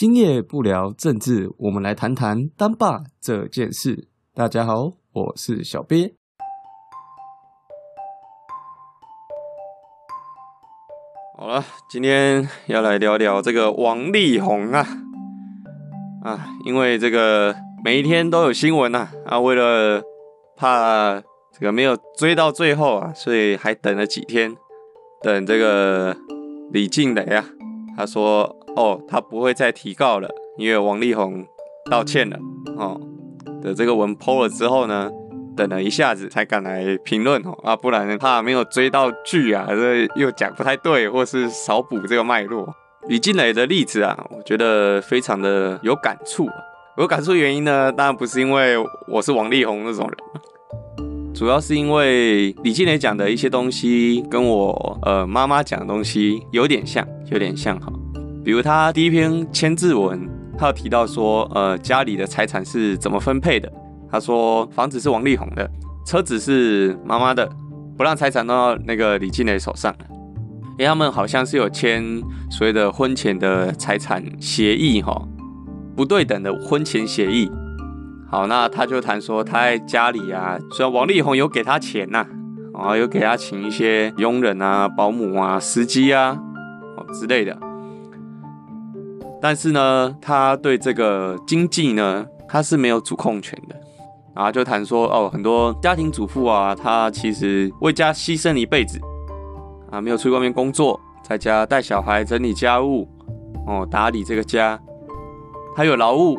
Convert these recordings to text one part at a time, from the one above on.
今夜不聊政治，我们来谈谈当爸这件事。大家好，我是小鳖。好了，今天要来聊聊这个王力宏啊啊，因为这个每一天都有新闻呐啊，为了怕这个没有追到最后啊，所以还等了几天，等这个李静蕾啊，他说哦，他不会再提告了，因为王力宏道歉了哦的这个文 PO 了之后呢。等了一下子才敢来评论哦啊，不然怕没有追到剧啊，这又讲不太对，或是少补这个脉络。李静蕾的例子啊，我觉得非常的有感触。有感触原因呢，当然不是因为我是王力宏那种人，主要是因为李静蕾讲的一些东西跟我呃妈妈讲的东西有点像，有点像哈。比如他第一篇签字文，他有提到说，呃，家里的财产是怎么分配的。他说房子是王力宏的，车子是妈妈的，不让财产弄到那个李静蕾手上。因为他们好像是有签所谓的婚前的财产协议哈，不对等的婚前协议。好，那他就谈说他在家里啊，虽然王力宏有给他钱呐，啊，有给他请一些佣人啊、保姆啊、司机啊，哦之类的，但是呢，他对这个经济呢，他是没有主控权的。然后就谈说哦，很多家庭主妇啊，她其实为家牺牲了一辈子啊，没有出去外面工作，在家带小孩、整理家务，哦，打理这个家。她有劳务，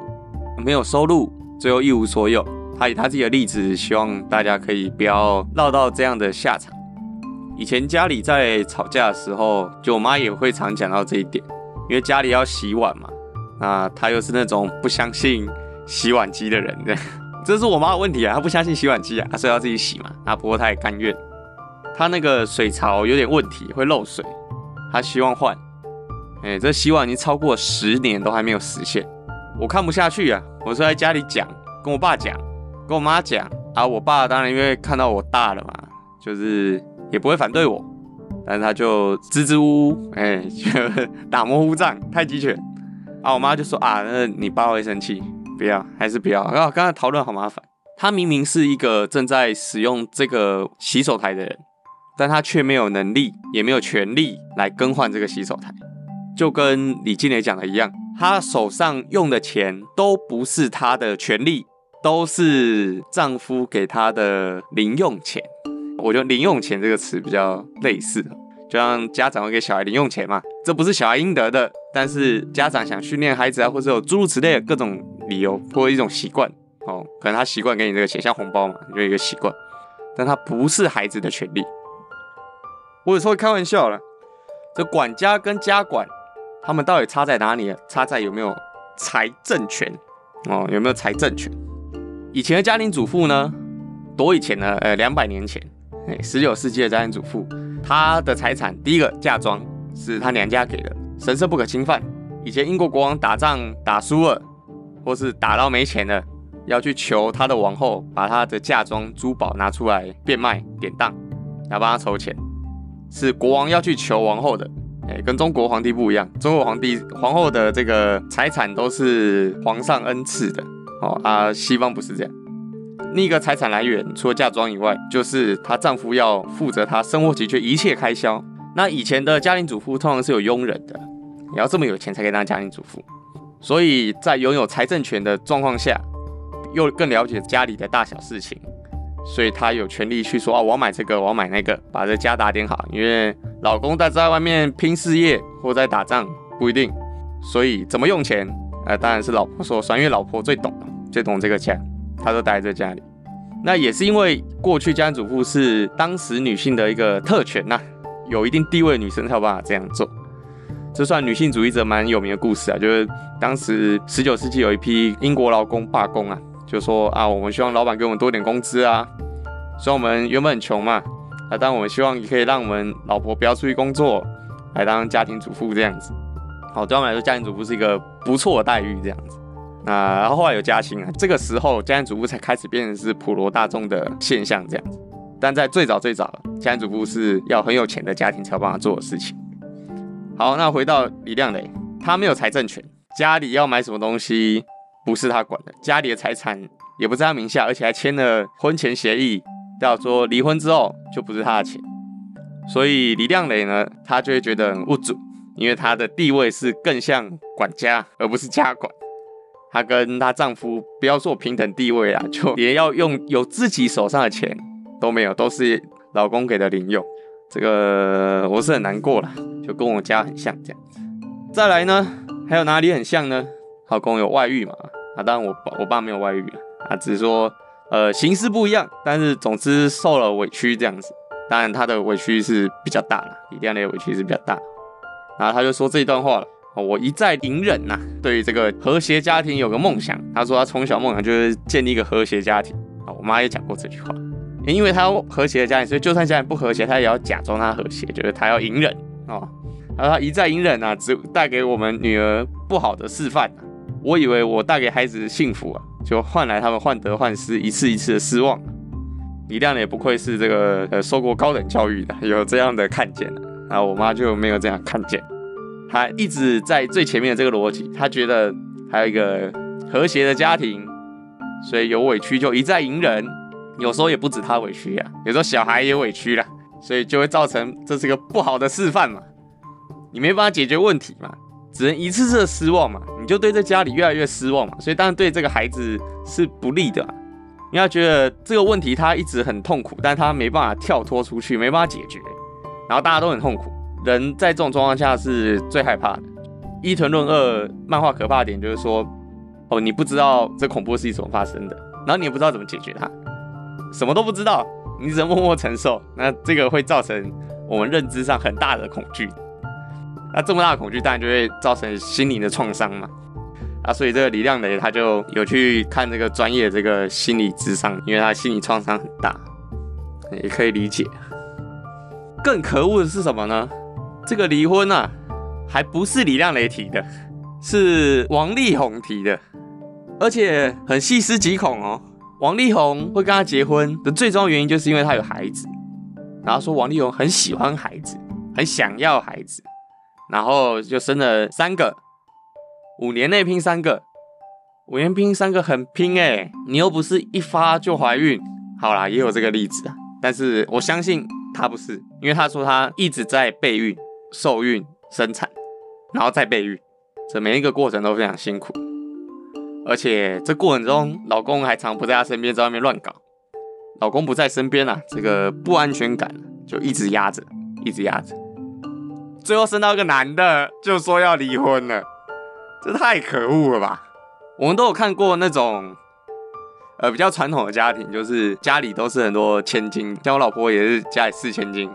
没有收入，最后一无所有。她以她自己的例子，希望大家可以不要落到这样的下场。以前家里在吵架的时候，就我妈也会常讲到这一点，因为家里要洗碗嘛，那她又是那种不相信洗碗机的人。这是我妈的问题啊，她不相信洗碗机啊，所以要自己洗嘛。那不过她也甘愿。她那个水槽有点问题，会漏水，她希望换。哎，这洗碗已经超过十年都还没有实现，我看不下去啊！我是在家里讲，跟我爸讲，跟我妈讲啊。我爸当然因为看到我大了嘛，就是也不会反对我，但是他就支支吾吾，哎，就打模糊仗，太极拳。啊，我妈就说啊，那你爸会生气。不要，还是不要。啊，刚才讨论好麻烦。他明明是一个正在使用这个洗手台的人，但他却没有能力，也没有权利来更换这个洗手台。就跟李静蕾讲的一样，他手上用的钱都不是他的权利，都是丈夫给他的零用钱。我觉得“零用钱”这个词比较类似，就像家长会给小孩零用钱嘛，这不是小孩应得的，但是家长想训练孩子啊，或者有诸如此类的各种。理由或一种习惯哦，可能他习惯给你这个钱，像红包嘛，就一个习惯，但他不是孩子的权利。我有时候开玩笑了，这管家跟家管，他们到底差在哪里？差在有没有财政权哦，有没有财政权？以前的家庭主妇呢，多以前呢，呃，两百年前，哎，十九世纪的家庭主妇，她的财产第一个嫁妆是她娘家给的，神圣不可侵犯。以前英国国王打仗打输了。或是打到没钱了，要去求他的王后把他的嫁妆珠宝拿出来变卖典当，来帮他筹钱。是国王要去求王后的，哎，跟中国皇帝不一样。中国皇帝皇后的这个财产都是皇上恩赐的，哦啊，西方不是这样。另一个财产来源除了嫁妆以外，就是她丈夫要负责她生活起居一切开销。那以前的家庭主妇通常是有佣人的，你要这么有钱才可以当家庭主妇。所以在拥有财政权的状况下，又更了解家里的大小事情，所以她有权利去说啊，我要买这个，我要买那个，把这家打点好。因为老公在在外面拼事业或在打仗不一定，所以怎么用钱，呃，当然是老婆说算，因为老婆最懂，最懂这个钱，她都待在家里。那也是因为过去家庭主妇是当时女性的一个特权呐，有一定地位的女生才有办法这样做。这算女性主义者蛮有名的故事啊，就是当时十九世纪有一批英国劳工罢工啊，就说啊，我们希望老板给我们多点工资啊，虽然我们原本很穷嘛，啊，但我们希望也可以让我们老婆不要出去工作，来当家庭主妇这样子。好，对他们来说，家庭主妇是一个不错的待遇这样子。那然后后来有加薪啊，这个时候家庭主妇才开始变成是普罗大众的现象这样子。但在最早最早，家庭主妇是要很有钱的家庭才有办法做的事情。好，那回到李亮磊，他没有财政权，家里要买什么东西不是他管的，家里的财产也不在他名下，而且还签了婚前协议，叫做离婚之后就不是他的钱。所以李亮磊呢，他就会觉得很无助，因为他的地位是更像管家，而不是家管。她跟她丈夫不要做平等地位啊，就也要用有自己手上的钱都没有，都是老公给的零用。这个我是很难过了，就跟我家很像这样子。再来呢，还有哪里很像呢？老公有外遇嘛？啊，当然我我爸没有外遇啊，啊，只是说呃形式不一样，但是总之受了委屈这样子。当然他的委屈是比较大了，李亮的委屈是比较大。然后他就说这一段话了。我一再隐忍呐，对于这个和谐家庭有个梦想。他说他从小梦想就是建立一个和谐家庭。啊，我妈也讲过这句话，因为他和谐的家庭，所以就算家庭不和谐，他也要假装他和谐，就是他要隐忍哦。然后他一再隐忍啊，只带给我们女儿不好的示范。我以为我带给孩子的幸福啊，就换来他们患得患失，一次一次的失望。李亮也不愧是这个呃受过高等教育的，有这样的看见啊，我妈就没有这样看见。他一直在最前面的这个逻辑，他觉得还有一个和谐的家庭，所以有委屈就一再隐忍，有时候也不止他委屈呀，有时候小孩也委屈了，所以就会造成这是个不好的示范嘛，你没办法解决问题嘛，只能一次次的失望嘛，你就对这家里越来越失望嘛，所以当然对这个孩子是不利的，你要觉得这个问题他一直很痛苦，但他没办法跳脱出去，没办法解决，然后大家都很痛苦。人在这种状况下是最害怕的。伊藤润二漫画可怕点就是说，哦，你不知道这恐怖事情怎么发生的，然后你也不知道怎么解决它，什么都不知道，你只能默默承受。那这个会造成我们认知上很大的恐惧。那这么大的恐惧，当然就会造成心灵的创伤嘛。啊，所以这个李亮磊他就有去看这个专业这个心理智商，因为他心理创伤很大，也可以理解。更可恶的是什么呢？这个离婚啊，还不是李亮雷提的，是王力宏提的，而且很细思极恐哦。王力宏会跟他结婚的最重要原因，就是因为他有孩子，然后说王力宏很喜欢孩子，很想要孩子，然后就生了三个，五年内拼三个，五年拼三个很拼哎，你又不是一发就怀孕，好啦，也有这个例子啊，但是我相信他不是，因为他说他一直在备孕。受孕、生产，然后再备孕，这每一个过程都非常辛苦，而且这过程中，老公还常不在她身边，在外面乱搞。老公不在身边啊，这个不安全感就一直压着，一直压着。最后生到一个男的，就说要离婚了，这太可恶了吧？我们都有看过那种，呃，比较传统的家庭，就是家里都是很多千金，像我老婆也是家里四千金。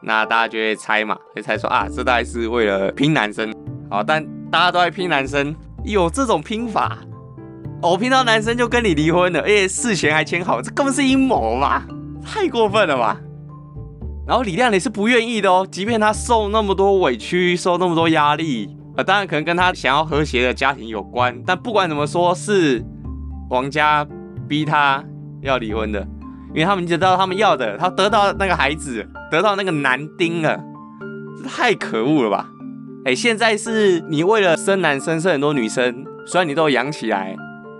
那大家就会猜嘛，会猜说啊，这大概是为了拼男生，好，但大家都在拼男生，有这种拼法，我拼到男生就跟你离婚了，而且事前还签好，这根本是阴谋嘛？太过分了吧？然后李亮也是不愿意的哦，即便他受那么多委屈，受那么多压力，啊，当然可能跟他想要和谐的家庭有关，但不管怎么说，是王家逼他要离婚的。因为他们知道他们要的，他得到那个孩子，得到那个男丁了，太可恶了吧？哎，现在是你为了生男生，生很多女生，虽然你都养起来，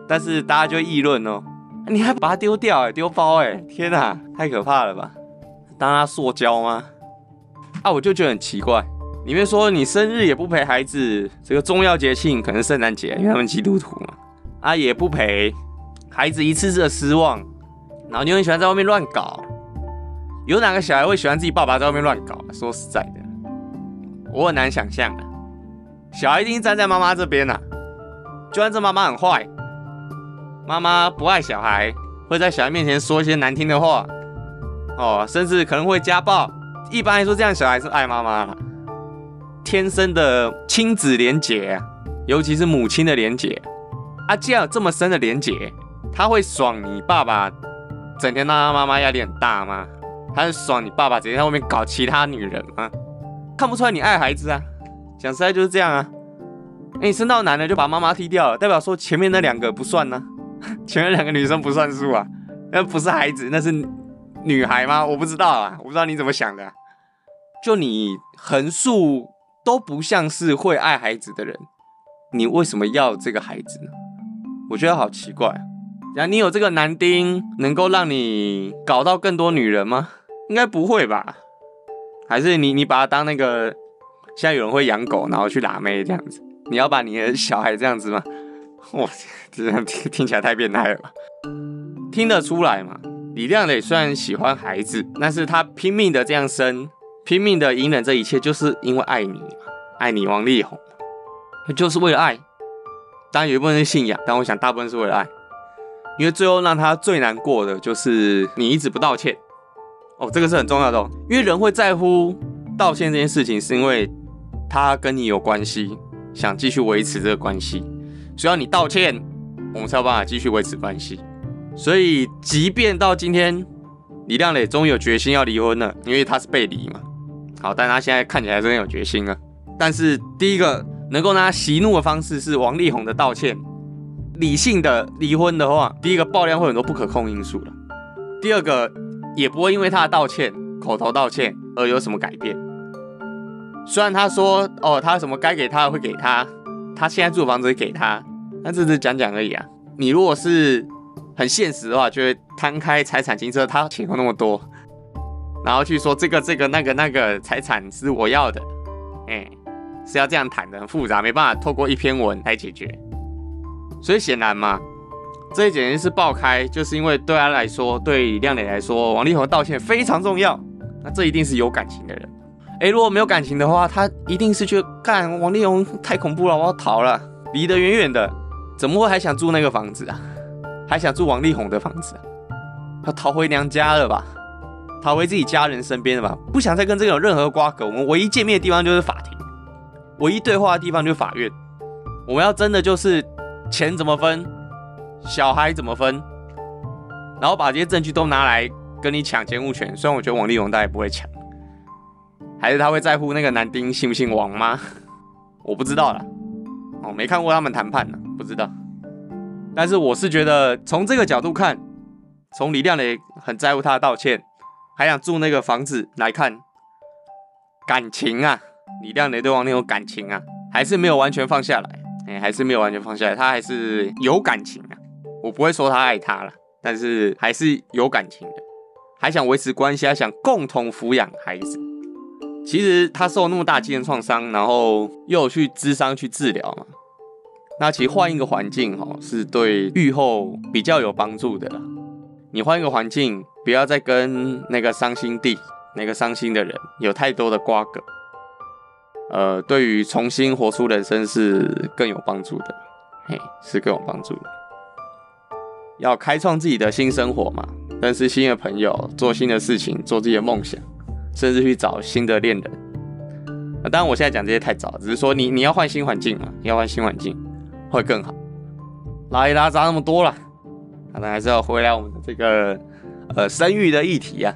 但是大家就议论哦，你还把它丢掉，哎，丢包，哎，天哪，太可怕了吧？当他塑胶吗？啊，我就觉得很奇怪，里面说你生日也不陪孩子，这个重要节庆可能圣诞节，因为他们基督徒嘛，啊，也不陪孩子，一次次的失望。然后你很喜欢在外面乱搞，有哪个小孩会喜欢自己爸爸在外面乱搞？说实在的，我很难想象啊。小孩一定站在妈妈这边呐，就算这妈妈很坏，妈妈不爱小孩，会在小孩面前说一些难听的话，哦，甚至可能会家暴。一般来说，这样小孩是爱妈妈，天生的亲子连结，尤其是母亲的连结啊，既然有这么深的连结，他会爽你爸爸。整天让他妈妈压力很大吗？他很爽你爸爸整天在外面搞其他女人吗？看不出来你爱孩子啊！讲实在就是这样啊！你生到男的就把妈妈踢掉了，代表说前面那两个不算呢？前面两个女生不算数啊？那不是孩子，那是女孩吗？我不知道啊，我不知道你怎么想的。就你横竖都不像是会爱孩子的人，你为什么要这个孩子呢？我觉得好奇怪。然后你有这个男丁，能够让你搞到更多女人吗？应该不会吧？还是你你把他当那个，现在有人会养狗，然后去拉妹这样子？你要把你的小孩这样子吗？哇，这样听听起来太变态了吧？听得出来嘛？李亮磊虽然喜欢孩子，但是他拼命的这样生，拼命的隐忍这一切，就是因为爱你嘛，爱你王力宏，就是为了爱。当然有一部分是信仰，但我想大部分是为了爱。因为最后让他最难过的就是你一直不道歉哦，这个是很重要的。因为人会在乎道歉这件事情，是因为他跟你有关系，想继续维持这个关系，所以要你道歉，我们才有办法继续维持关系。所以，即便到今天，李亮磊终于有决心要离婚了，因为他是被离嘛。好，但他现在看起来真的有决心了。但是，第一个能够让他息怒的方式是王力宏的道歉。理性的离婚的话，第一个爆量会很多不可控因素了。第二个也不会因为他的道歉、口头道歉而有什么改变。虽然他说哦，他什么该给他的会给他，他现在住的房子也给他，那只是讲讲而已啊。你如果是很现实的话，就会摊开财产、金车，他钱有那么多，然后去说这个、这个、那个、那个财产是我要的，哎，是要这样谈的，很复杂，没办法透过一篇文来解决。所以显然嘛，这一简直是爆开，就是因为对他来说，对亮磊来说，王力宏道歉非常重要。那这一定是有感情的人。哎，如果没有感情的话，他一定是去干王力宏太恐怖了，我要逃了，离得远远的。怎么会还想住那个房子啊？还想住王力宏的房子？要逃回娘家了吧？逃回自己家人身边了吧？不想再跟这个有任何瓜葛。我们唯一见面的地方就是法庭，唯一对话的地方就是法院。我们要真的就是。钱怎么分？小孩怎么分？然后把这些证据都拿来跟你抢监护权。虽然我觉得王力宏大概不会抢，还是他会在乎那个男丁姓不姓王吗？我不知道啦，哦，没看过他们谈判呢，不知道。但是我是觉得从这个角度看，从李亮磊很在乎他的道歉，还想住那个房子来看，感情啊，李亮磊对王力宏感情啊，还是没有完全放下来。哎，还是没有完全放下来，他还是有感情啊。我不会说他爱他了，但是还是有感情的，还想维持关系，还想共同抚养孩子。其实他受那么大精神创伤，然后又有去咨商去治疗嘛，那其实换一个环境哈，是对愈后比较有帮助的啦。你换一个环境，不要再跟那个伤心地、那个伤心的人有太多的瓜葛。呃，对于重新活出人生是更有帮助的，嘿，是更有帮助的。要开创自己的新生活嘛，认识新的朋友，做新的事情，做自己的梦想，甚至去找新的恋人。啊，当然我现在讲这些太早，只是说你你要换新环境嘛，你要换新环境会更好。拉一拉杂那么多了，可能还是要回来我们的这个呃生育的议题呀。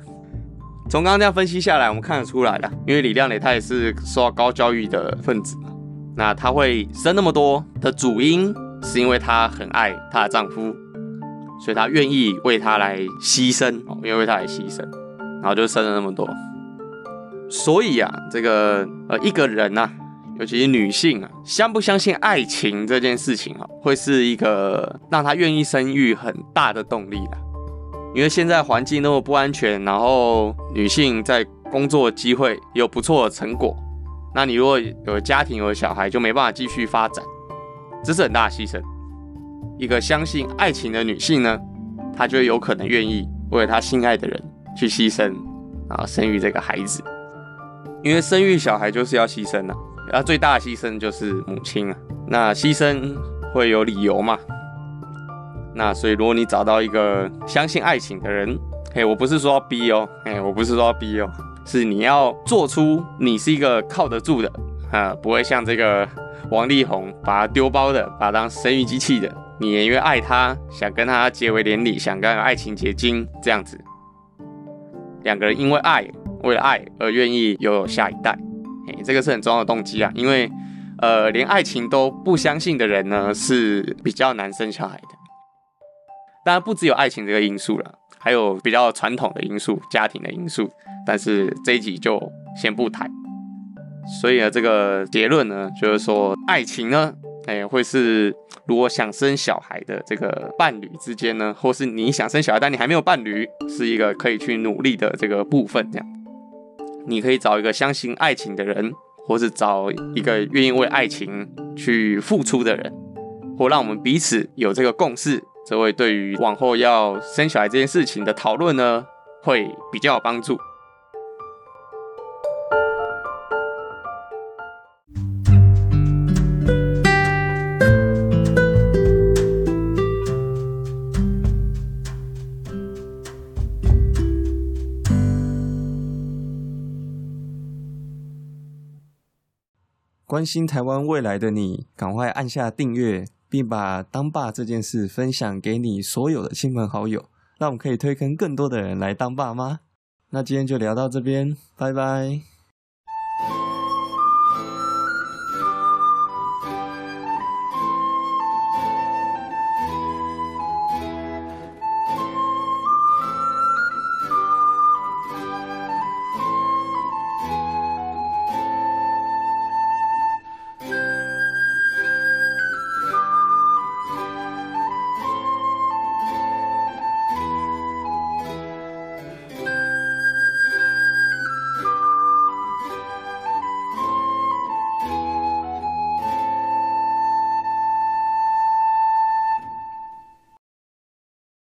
从刚刚这样分析下来，我们看得出来了，因为李亮磊他也是受到高教育的分子嘛，那他会生那么多的主因，是因为他很爱她的丈夫，所以他愿意为他来牺牲，哦，愿意为他来牺牲，然后就生了那么多。所以啊，这个呃一个人呐，尤其是女性啊，相不相信爱情这件事情啊，会是一个让她愿意生育很大的动力的。因为现在环境那么不安全，然后女性在工作机会有不错的成果，那你如果有家庭有小孩，就没办法继续发展，这是很大的牺牲。一个相信爱情的女性呢，她就有可能愿意为了她心爱的人去牺牲，然后生育这个孩子。因为生育小孩就是要牺牲啊，那最大的牺牲就是母亲啊。那牺牲会有理由嘛？那所以，如果你找到一个相信爱情的人，嘿，我不是说要逼哦，嘿，我不是说要逼哦，是你要做出你是一个靠得住的啊，不会像这个王力宏把他丢包的，把他当生育机器的。你也因为爱他，想跟他结为连理，想跟爱情结晶这样子。两个人因为爱，为了爱而愿意拥有下一代，嘿，这个是很重要的动机啊。因为，呃，连爱情都不相信的人呢，是比较难生小孩的。当然不只有爱情这个因素了，还有比较传统的因素、家庭的因素。但是这一集就先不谈。所以呢，这个结论呢，就是说爱情呢哎，会是如果想生小孩的这个伴侣之间呢，或是你想生小孩但你还没有伴侣，是一个可以去努力的这个部分。这样，你可以找一个相信爱情的人，或是找一个愿意为爱情去付出的人，或让我们彼此有这个共识，这位对于往后要生小孩这件事情的讨论呢，会比较有帮助。关心台湾未来的你，赶快按下订阅，并把当爸这件事分享给你所有的亲朋好友，让我们可以推坑更多的人来当爸妈。那今天就聊到这边，拜拜。